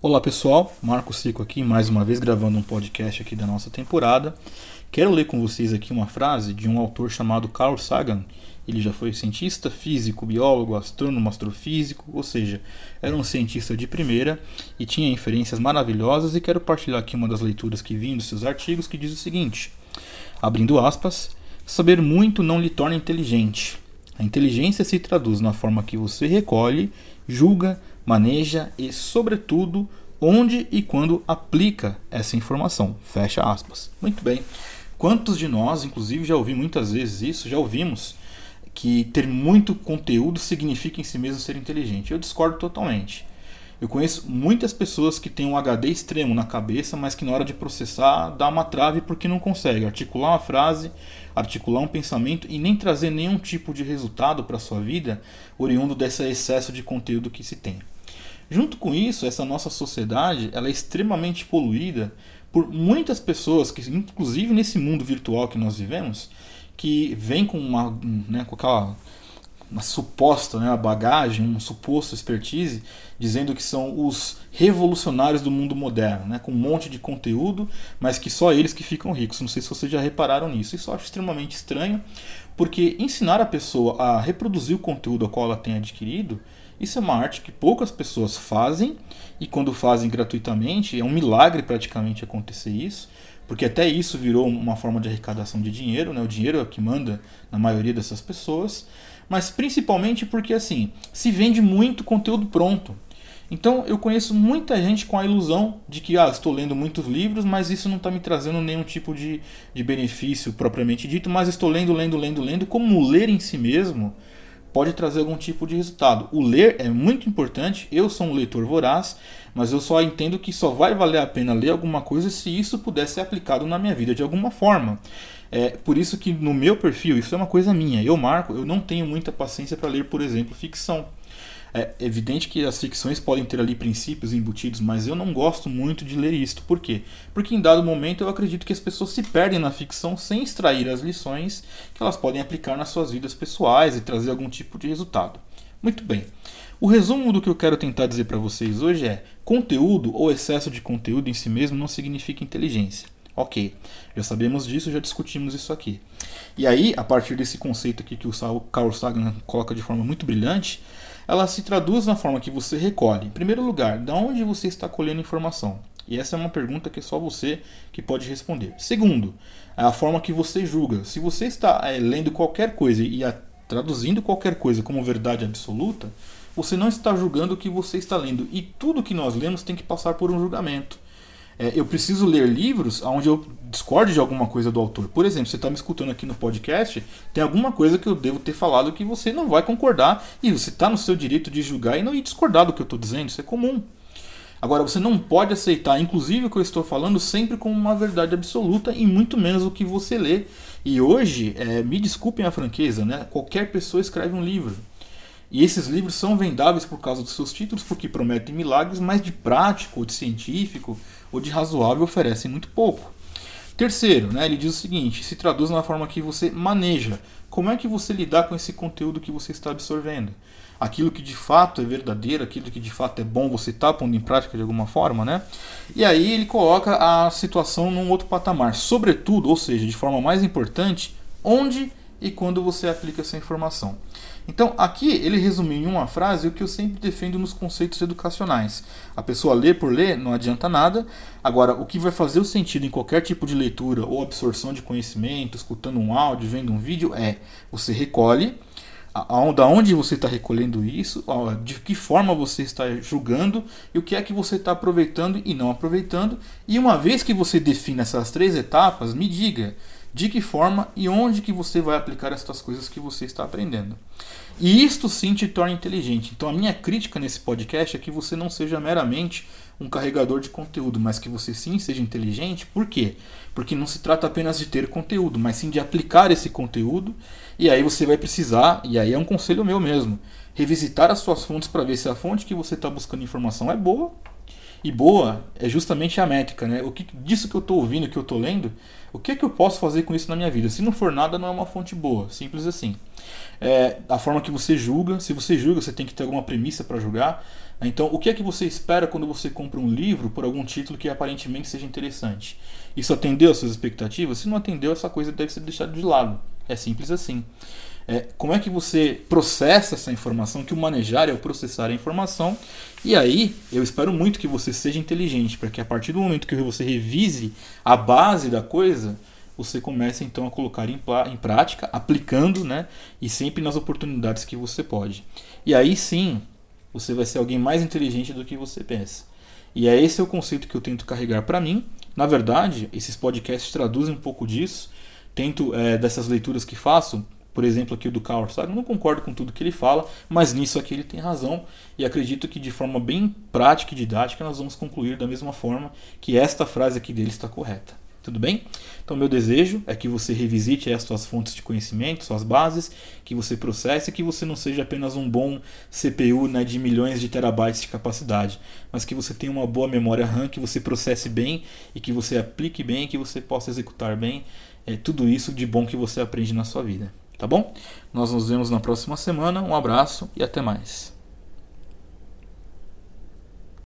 Olá pessoal, Marco Cico aqui, mais uma vez gravando um podcast aqui da nossa temporada. Quero ler com vocês aqui uma frase de um autor chamado Carl Sagan. Ele já foi cientista, físico, biólogo, astrônomo, astrofísico, ou seja, era um cientista de primeira e tinha inferências maravilhosas e quero partilhar aqui uma das leituras que vim dos seus artigos que diz o seguinte: abrindo aspas, saber muito não lhe torna inteligente. A inteligência se traduz na forma que você recolhe, julga, maneja e, sobretudo, onde e quando aplica essa informação. Fecha aspas. Muito bem. Quantos de nós, inclusive, já ouvi muitas vezes isso, já ouvimos que ter muito conteúdo significa em si mesmo ser inteligente? Eu discordo totalmente. Eu conheço muitas pessoas que têm um HD extremo na cabeça, mas que na hora de processar dá uma trave porque não consegue articular uma frase, articular um pensamento e nem trazer nenhum tipo de resultado para a sua vida oriundo desse excesso de conteúdo que se tem. Junto com isso, essa nossa sociedade ela é extremamente poluída por muitas pessoas que, inclusive nesse mundo virtual que nós vivemos, que vem com uma, né, com aquela uma suposta né, bagagem, um suposto expertise, dizendo que são os revolucionários do mundo moderno, né, com um monte de conteúdo, mas que só eles que ficam ricos. Não sei se vocês já repararam nisso. Isso eu acho extremamente estranho, porque ensinar a pessoa a reproduzir o conteúdo ao qual ela tem adquirido isso é uma arte que poucas pessoas fazem e quando fazem gratuitamente é um milagre praticamente acontecer isso, porque até isso virou uma forma de arrecadação de dinheiro, né? O dinheiro é o que manda na maioria dessas pessoas, mas principalmente porque assim se vende muito conteúdo pronto. Então eu conheço muita gente com a ilusão de que ah, estou lendo muitos livros, mas isso não está me trazendo nenhum tipo de, de benefício propriamente dito, mas estou lendo, lendo, lendo, lendo, como ler em si mesmo pode trazer algum tipo de resultado. O ler é muito importante, eu sou um leitor voraz, mas eu só entendo que só vai valer a pena ler alguma coisa se isso puder ser aplicado na minha vida de alguma forma. É por isso que no meu perfil, isso é uma coisa minha, eu marco, eu não tenho muita paciência para ler, por exemplo, ficção. É evidente que as ficções podem ter ali princípios embutidos, mas eu não gosto muito de ler isto. Por quê? Porque em dado momento eu acredito que as pessoas se perdem na ficção sem extrair as lições que elas podem aplicar nas suas vidas pessoais e trazer algum tipo de resultado. Muito bem. O resumo do que eu quero tentar dizer para vocês hoje é: conteúdo ou excesso de conteúdo em si mesmo não significa inteligência. Ok, já sabemos disso, já discutimos isso aqui. E aí, a partir desse conceito aqui que o Carl Sagan coloca de forma muito brilhante, ela se traduz na forma que você recolhe. Em primeiro lugar, de onde você está colhendo informação? E essa é uma pergunta que é só você que pode responder. Segundo, é a forma que você julga. Se você está é, lendo qualquer coisa e a, traduzindo qualquer coisa como verdade absoluta, você não está julgando o que você está lendo. E tudo que nós lemos tem que passar por um julgamento. É, eu preciso ler livros onde eu discorde de alguma coisa do autor. Por exemplo, você está me escutando aqui no podcast, tem alguma coisa que eu devo ter falado que você não vai concordar e você está no seu direito de julgar e não discordar do que eu estou dizendo. Isso é comum. Agora, você não pode aceitar, inclusive, o que eu estou falando sempre como uma verdade absoluta e muito menos o que você lê. E hoje, é, me desculpem a franqueza, né? qualquer pessoa escreve um livro. E esses livros são vendáveis por causa dos seus títulos, porque prometem milagres, mas de prático, ou de científico, ou de razoável oferecem muito pouco. Terceiro, né, ele diz o seguinte: se traduz na forma que você maneja. Como é que você lidar com esse conteúdo que você está absorvendo? Aquilo que de fato é verdadeiro, aquilo que de fato é bom, você está pondo em prática de alguma forma, né? E aí ele coloca a situação num outro patamar. Sobretudo, ou seja, de forma mais importante, onde e quando você aplica essa informação. Então, aqui ele resumiu em uma frase o que eu sempre defendo nos conceitos educacionais. A pessoa lê por ler não adianta nada. Agora, o que vai fazer o sentido em qualquer tipo de leitura ou absorção de conhecimento, escutando um áudio, vendo um vídeo, é você recolhe, da onde você está recolhendo isso, de que forma você está julgando e o que é que você está aproveitando e não aproveitando. E uma vez que você define essas três etapas, me diga de que forma e onde que você vai aplicar estas coisas que você está aprendendo. E isto sim te torna inteligente. Então a minha crítica nesse podcast é que você não seja meramente um carregador de conteúdo, mas que você sim seja inteligente. Por quê? Porque não se trata apenas de ter conteúdo, mas sim de aplicar esse conteúdo. E aí você vai precisar, e aí é um conselho meu mesmo, revisitar as suas fontes para ver se a fonte que você está buscando informação é boa e boa é justamente a métrica, né? O que disso que eu estou ouvindo, que eu estou lendo, o que é que eu posso fazer com isso na minha vida? Se não for nada, não é uma fonte boa, simples assim. É, a forma que você julga, se você julga, você tem que ter alguma premissa para julgar. Então, o que é que você espera quando você compra um livro por algum título que aparentemente seja interessante? Isso atendeu às suas expectativas? Se não atendeu, essa coisa deve ser deixada de lado. É simples assim. É, como é que você processa essa informação? Que o manejar é o processar a informação. E aí, eu espero muito que você seja inteligente, para que a partir do momento que você revise a base da coisa, você comece então a colocar em, em prática, aplicando, né? E sempre nas oportunidades que você pode. E aí sim, você vai ser alguém mais inteligente do que você pensa. E é esse o conceito que eu tento carregar para mim. Na verdade, esses podcasts traduzem um pouco disso. Tento, é, dessas leituras que faço, por exemplo, aqui o do Carl Sagan, não concordo com tudo que ele fala, mas nisso aqui ele tem razão. E acredito que de forma bem prática e didática nós vamos concluir da mesma forma que esta frase aqui dele está correta. Tudo bem? Então, meu desejo é que você revisite as suas fontes de conhecimento, suas bases, que você processe, que você não seja apenas um bom CPU né, de milhões de terabytes de capacidade, mas que você tenha uma boa memória RAM, que você processe bem e que você aplique bem, que você possa executar bem é, tudo isso de bom que você aprende na sua vida. Tá bom? Nós nos vemos na próxima semana. Um abraço e até mais.